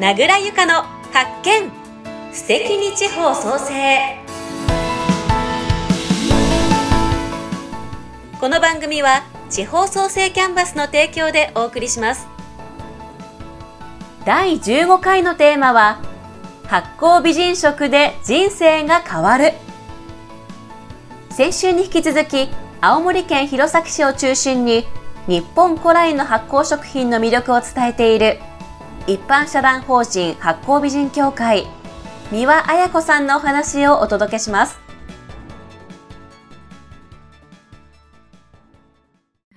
名倉由香の発見。素敵に地方創生。この番組は地方創生キャンバスの提供でお送りします。第15回のテーマは発酵美人食で人生が変わる。先週に引き続き青森県弘前市を中心に日本古来の発酵食品の魅力を伝えている一般社団法人発酵美人協会三輪彩子さんのお話をお届けします。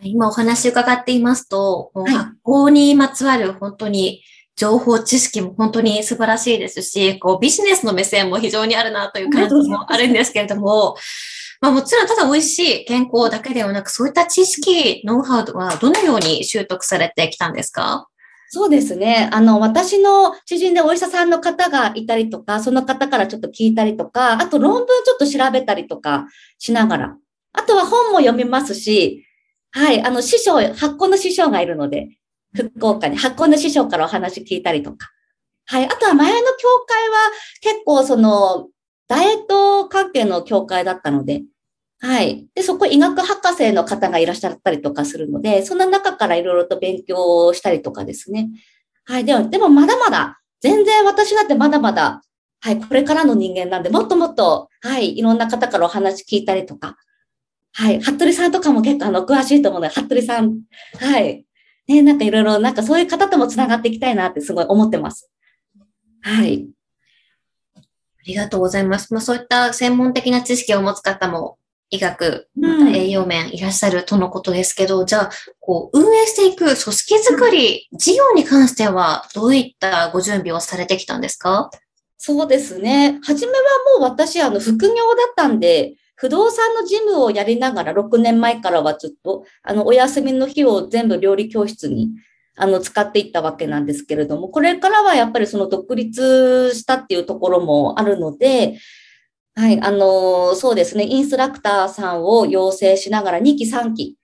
今お話伺っていますと、はい、発酵にまつわる本当に情報知識も本当に素晴らしいですし、こうビジネスの目線も非常にあるなという感じもあるんですけれども、まあもちろんただ美味しい健康だけではなく、そういった知識、ノウハウはどのように習得されてきたんですか？そうですね。あの、私の知人でお医者さんの方がいたりとか、その方からちょっと聞いたりとか、あと論文ちょっと調べたりとかしながら、あとは本も読みますし、はい、あの、師匠、発酵の師匠がいるので、福岡に発酵の師匠からお話聞いたりとか。はい、あとは前の教会は結構その、ダイエット関係の教会だったので、はい。で、そこ医学博士の方がいらっしゃったりとかするので、そんな中からいろいろと勉強したりとかですね。はい。でも、でもまだまだ、全然私だってまだまだ、はい、これからの人間なんで、もっともっと、はい、いろんな方からお話聞いたりとか、はい、服部さんとかも結構あの、詳しいと思うので、服部さん、はい。ね、なんかいろいろ、なんかそういう方とも繋がっていきたいなってすごい思ってます。はい。ありがとうございます。まあそういった専門的な知識を持つ方も医学、また栄養面いらっしゃるとのことですけど、うん、じゃあ、こう、運営していく組織づくり、事業に関しては、どういったご準備をされてきたんですか？そうですね。はじめはもう私、あの、副業だったんで、不動産の事務をやりながら、6年前からはずっと、あの、お休みの日を全部料理教室に、あの、使っていったわけなんですけれども、これからはやっぱりその独立したっていうところもあるので、はい、あのー、そうですね、インストラクターさんを養成しながら2期3期。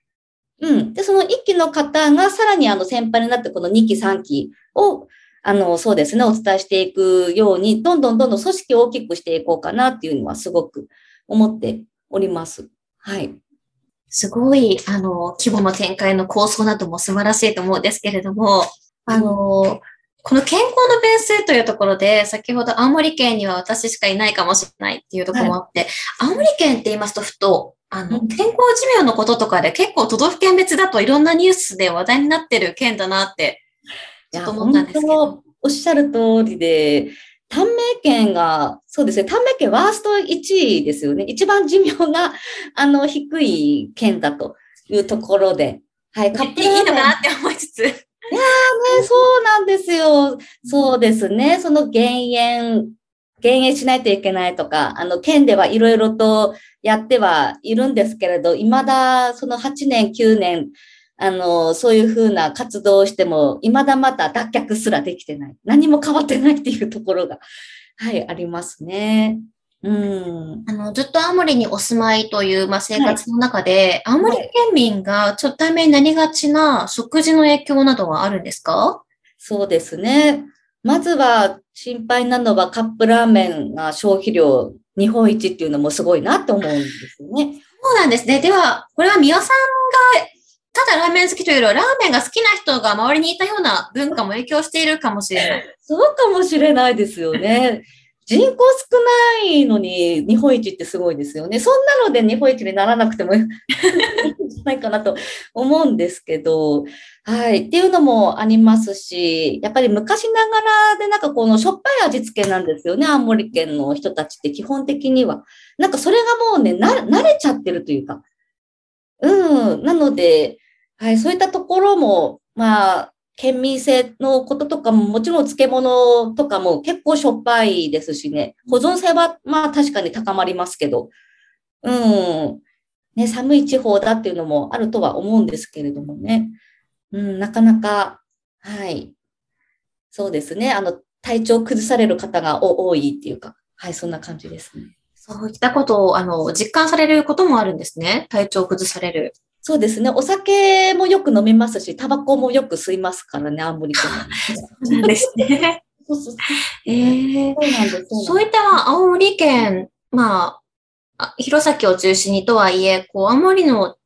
うん。で、その1期の方がさらにあの先輩になってこの2期3期を、あの、そうですね、お伝えしていくように、どんどんどんどん組織を大きくしていこうかなっていうのはすごく思っております。はい。すごい、あの、規模の展開の構想なども素晴らしいと思うんですけれども、あの、この健康のベースというところで、先ほど青森県には私しかいないかもしれないっていうところもあって、はい、青森県って言いますとふと、あの、健康寿命のこととかで結構都道府県別だといろんなニュースで話題になってる県だなって、ちょっと思ったんですけど。おっしゃる通りで、短命県が、そうですね、短命県ワースト1位ですよね。一番寿命が、あの、低い県だというところで。はい、カップいいのかなって思いつつ。ですよ。そうですね。その減塩、減塩しないといけないとか、あの、県ではいろいろとやってはいるんですけれど、未だその8年、9年、あの、そういうふうな活動をしても、未だまだ脱却すらできてない。何も変わってないっていうところが、はい、ありますね。うん、あの、ずっと青森にお住まいという、まあ、生活の中で、はい、青森県民がちょっと対面になりがちな食事の影響などはあるんですか？そうですね。まずは心配なのはカップラーメンが消費量日本一っていうのもすごいなって思うんですよね。そうなんですね。では、これは三輪さんがただラーメン好きというよりは、ラーメンが好きな人が周りにいたような文化も影響しているかもしれない。そうかもしれないですよね。人口少ないのに日本一ってすごいですよね。そんなので日本一にならなくても いいんじゃないかなと思うんですけど、はい。っていうのもありますし、やっぱり昔ながらでなんかこのしょっぱい味付けなんですよね。青森県の人たちって基本的には。なんかそれがもうね、な、慣れちゃってるというか。うん。なので、はい。そういったところも、まあ、県民性のこととかも、もちろん漬物とかも結構しょっぱいですしね、保存性はまあ確かに高まりますけど、うん、ね、寒い地方だっていうのもあるとは思うんですけれどもね、うん、なかなか、はい、そうですね、あの、体調崩される方が多いっていうか、はい、そんな感じですね。そういったことを、あの、実感されることもあるんですね。体調崩される。そうですね。お酒もよく飲みますし、タバコもよく吸いますからね、青森県。そうですね。そうそう。ええそうなんです。そういった青森県、まあ、あ弘前を中心にとはいえ、こう、青森の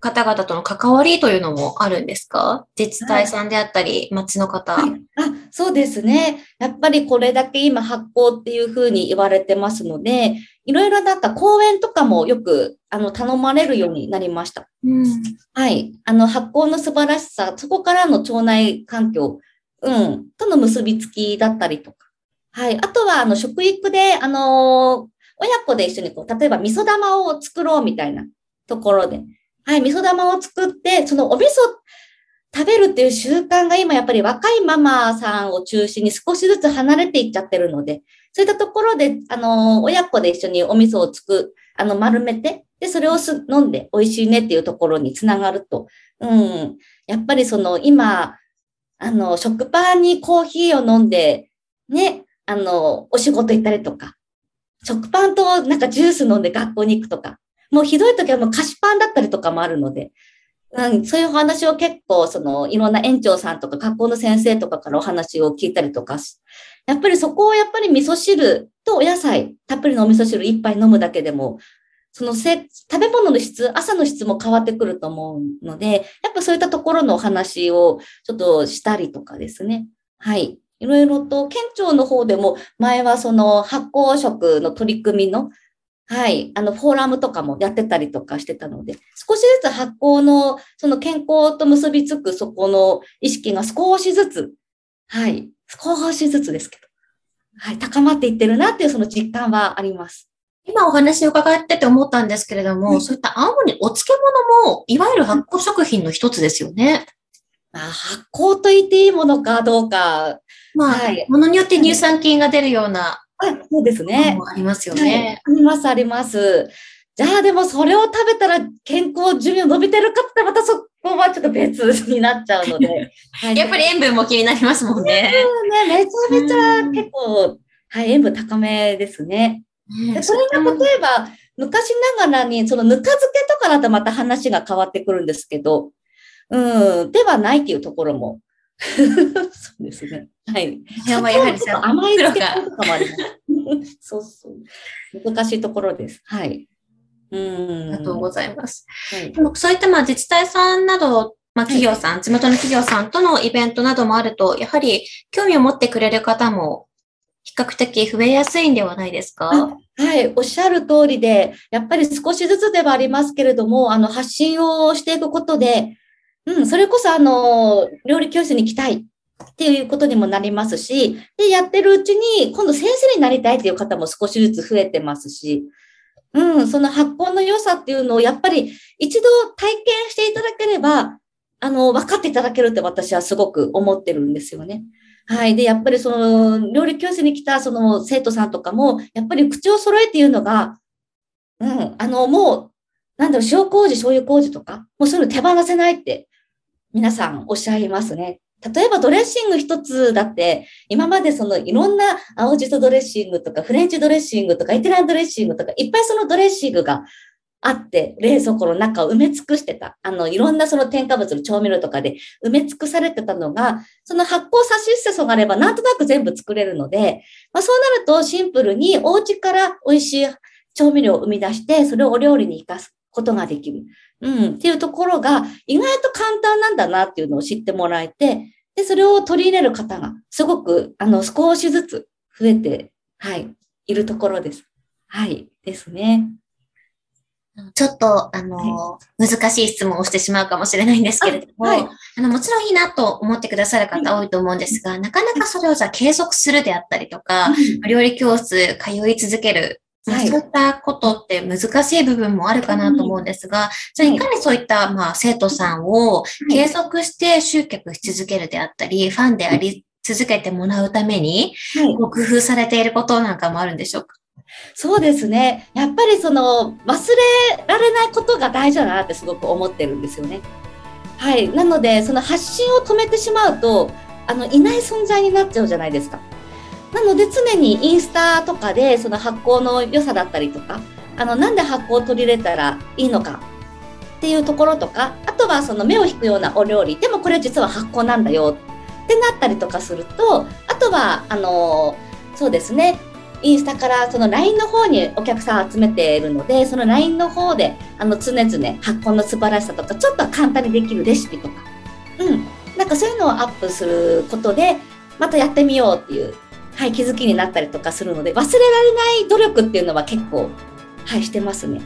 方々との関わりというのもあるんですか？自治体さんであったり、町の方。はいあそうですね。やっぱりこれだけ今発行っていうふうに言われてますので、いろいろなんか講演とかもよくあの頼まれるようになりました。うん。はい。あの発行の素晴らしさ、そこからの腸内環境、うん、との結びつきだったりとか。はい。あとは、あの、食育で、あの親子で一緒にこう、例えば味噌玉を作ろうみたいなところで、はい、味噌玉を作って、そのお味噌食べるっていう習慣が今やっぱり若いママさんを中心に少しずつ離れていっちゃってるので、そういったところで、あの、親子で一緒にお味噌をつく、あの、丸めて、で、それをす飲んで美味しいねっていうところにつながると、うん、やっぱりその今、あの、食パンにコーヒーを飲んで、ね、あの、お仕事行ったりとか、食パンとなんかジュース飲んで学校に行くとか、もうひどい時はもう菓子パンだったりとかもあるので、うん、そういう話を結構、その、いろんな園長さんとか学校の先生とかからお話を聞いたりとかし、やっぱりそこをやっぱり味噌汁とお野菜、たっぷりのお味噌汁一杯飲むだけでも、そのせ食べ物の質、朝の質も変わってくると思うので、やっぱそういったところのお話をちょっとしたりとかですね。はい。いろいろと、県庁の方でも前はその発酵食の取り組みの、はい、あのフォーラムとかもやってたりとかしてたので、少しずつ発酵のその健康と結びつくそこの意識が少しずつ、はい、少しずつですけど、はい、高まっていってるなっていうその実感はあります。今お話を伺ってて思ったんですけれども、はいそういった青森お漬物も、いわゆる発酵食品の一つですよね。まあ、発酵と言っていいものかどうか、まあ、はい。ものによって乳酸菌が出るようなはい、そうですね。もありますよはいね。あります、あります。じゃあでもそれを食べたら健康寿命伸びてるかってまたそこはちょっと別になっちゃうので。はいやっぱり塩分も気になりますもんね。ね、めちゃめちゃうん結構、はい、塩分高めですね。ねでそれが例えば、昔ながらに、そのぬか漬けとかだとまた話が変わってくるんですけど、うん、ではないっていうところも。そうですね。はい。やばいやはりちょっと甘いとかもあります。そうそう。難しいところです。はい。うん。ありがとうございます。はいでもそういったまあ自治体さんなど、まあ、企業さん、地元の企業さんとのイベントなどもあると、やはり興味を持ってくれる方も比較的増えやすいんではないですか？はい、おっしゃる通りで、やっぱり少しずつではありますけれども、あの、発信をしていくことで、うん、それこそ、あの、料理教室に行きたいっていうことにもなりますし、で、やってるうちに、今度先生になりたいっていう方も少しずつ増えてますし、うん、その発酵の良さっていうのを、やっぱり一度体験していただければ、あの、分かっていただけるって私はすごく思ってるんですよね。はい。で、やっぱりその、料理教室に来たその生徒さんとかも、やっぱり口を揃えて言うのが、うん、あの、もう、なんだろう、塩麹、醤油麹とか、もうそういうの手放せないって、皆さんおっしゃいますね。例えばドレッシング一つだって、今までそのいろんな青じそドレッシングとか、フレンチドレッシングとか、イタリアンドレッシングとか、いっぱいそのドレッシングがあって、冷蔵庫の中を埋め尽くしてた。あの、いろんなその添加物の調味料とかで埋め尽くされてたのが、その発酵さしすせそがあれば、なんとなく全部作れるので、まあ、そうなるとシンプルにお家から美味しい調味料を生み出して、それをお料理に活かすことができる。うん、っていうところが意外と簡単なんだなっていうのを知ってもらえて、で、それを取り入れる方がすごく、あの、少しずつ増えて、はい、いるところです。はい、ですね。ちょっと、あの、難しい質問をしてしまうかもしれないんですけれども、あ,、あはい。の、もちろんいいなと思ってくださる方多いと思うんですが、なかなかそれをじゃあ継続するであったりとか、料理教室通い続ける、まあはいそういったことって難しい部分もあるかなと思うんですが、じゃあいかにそういった、まあ、生徒さんを継続して集客し続けるであったり、ファンであり続けてもらうために、工夫されていることなんかもあるんでしょうか？そうですね。やっぱりその忘れられないことが大事だなってすごく思ってるんですよね。はい。なので、その発信を止めてしまうと、あの、いない存在になっちゃうじゃないですか。なので常にインスタとかでその発酵の良さだったりとか、あの、なんで発酵を取り入れたらいいのかっていうところとか、あとはその目を引くようなお料理、でもこれ実は発酵なんだよってなったりとかすると、あとは、あの、そうですね。インスタからその LINE の方にお客さん集めているので、その LINE の方で、あの、常々発酵の素晴らしさとか、ちょっと簡単にできるレシピとか、うん。なんかそういうのをアップすることで、またやってみようっていう、はい、気づきになったりとかするので、忘れられない努力っていうのは結構、はい、してますね。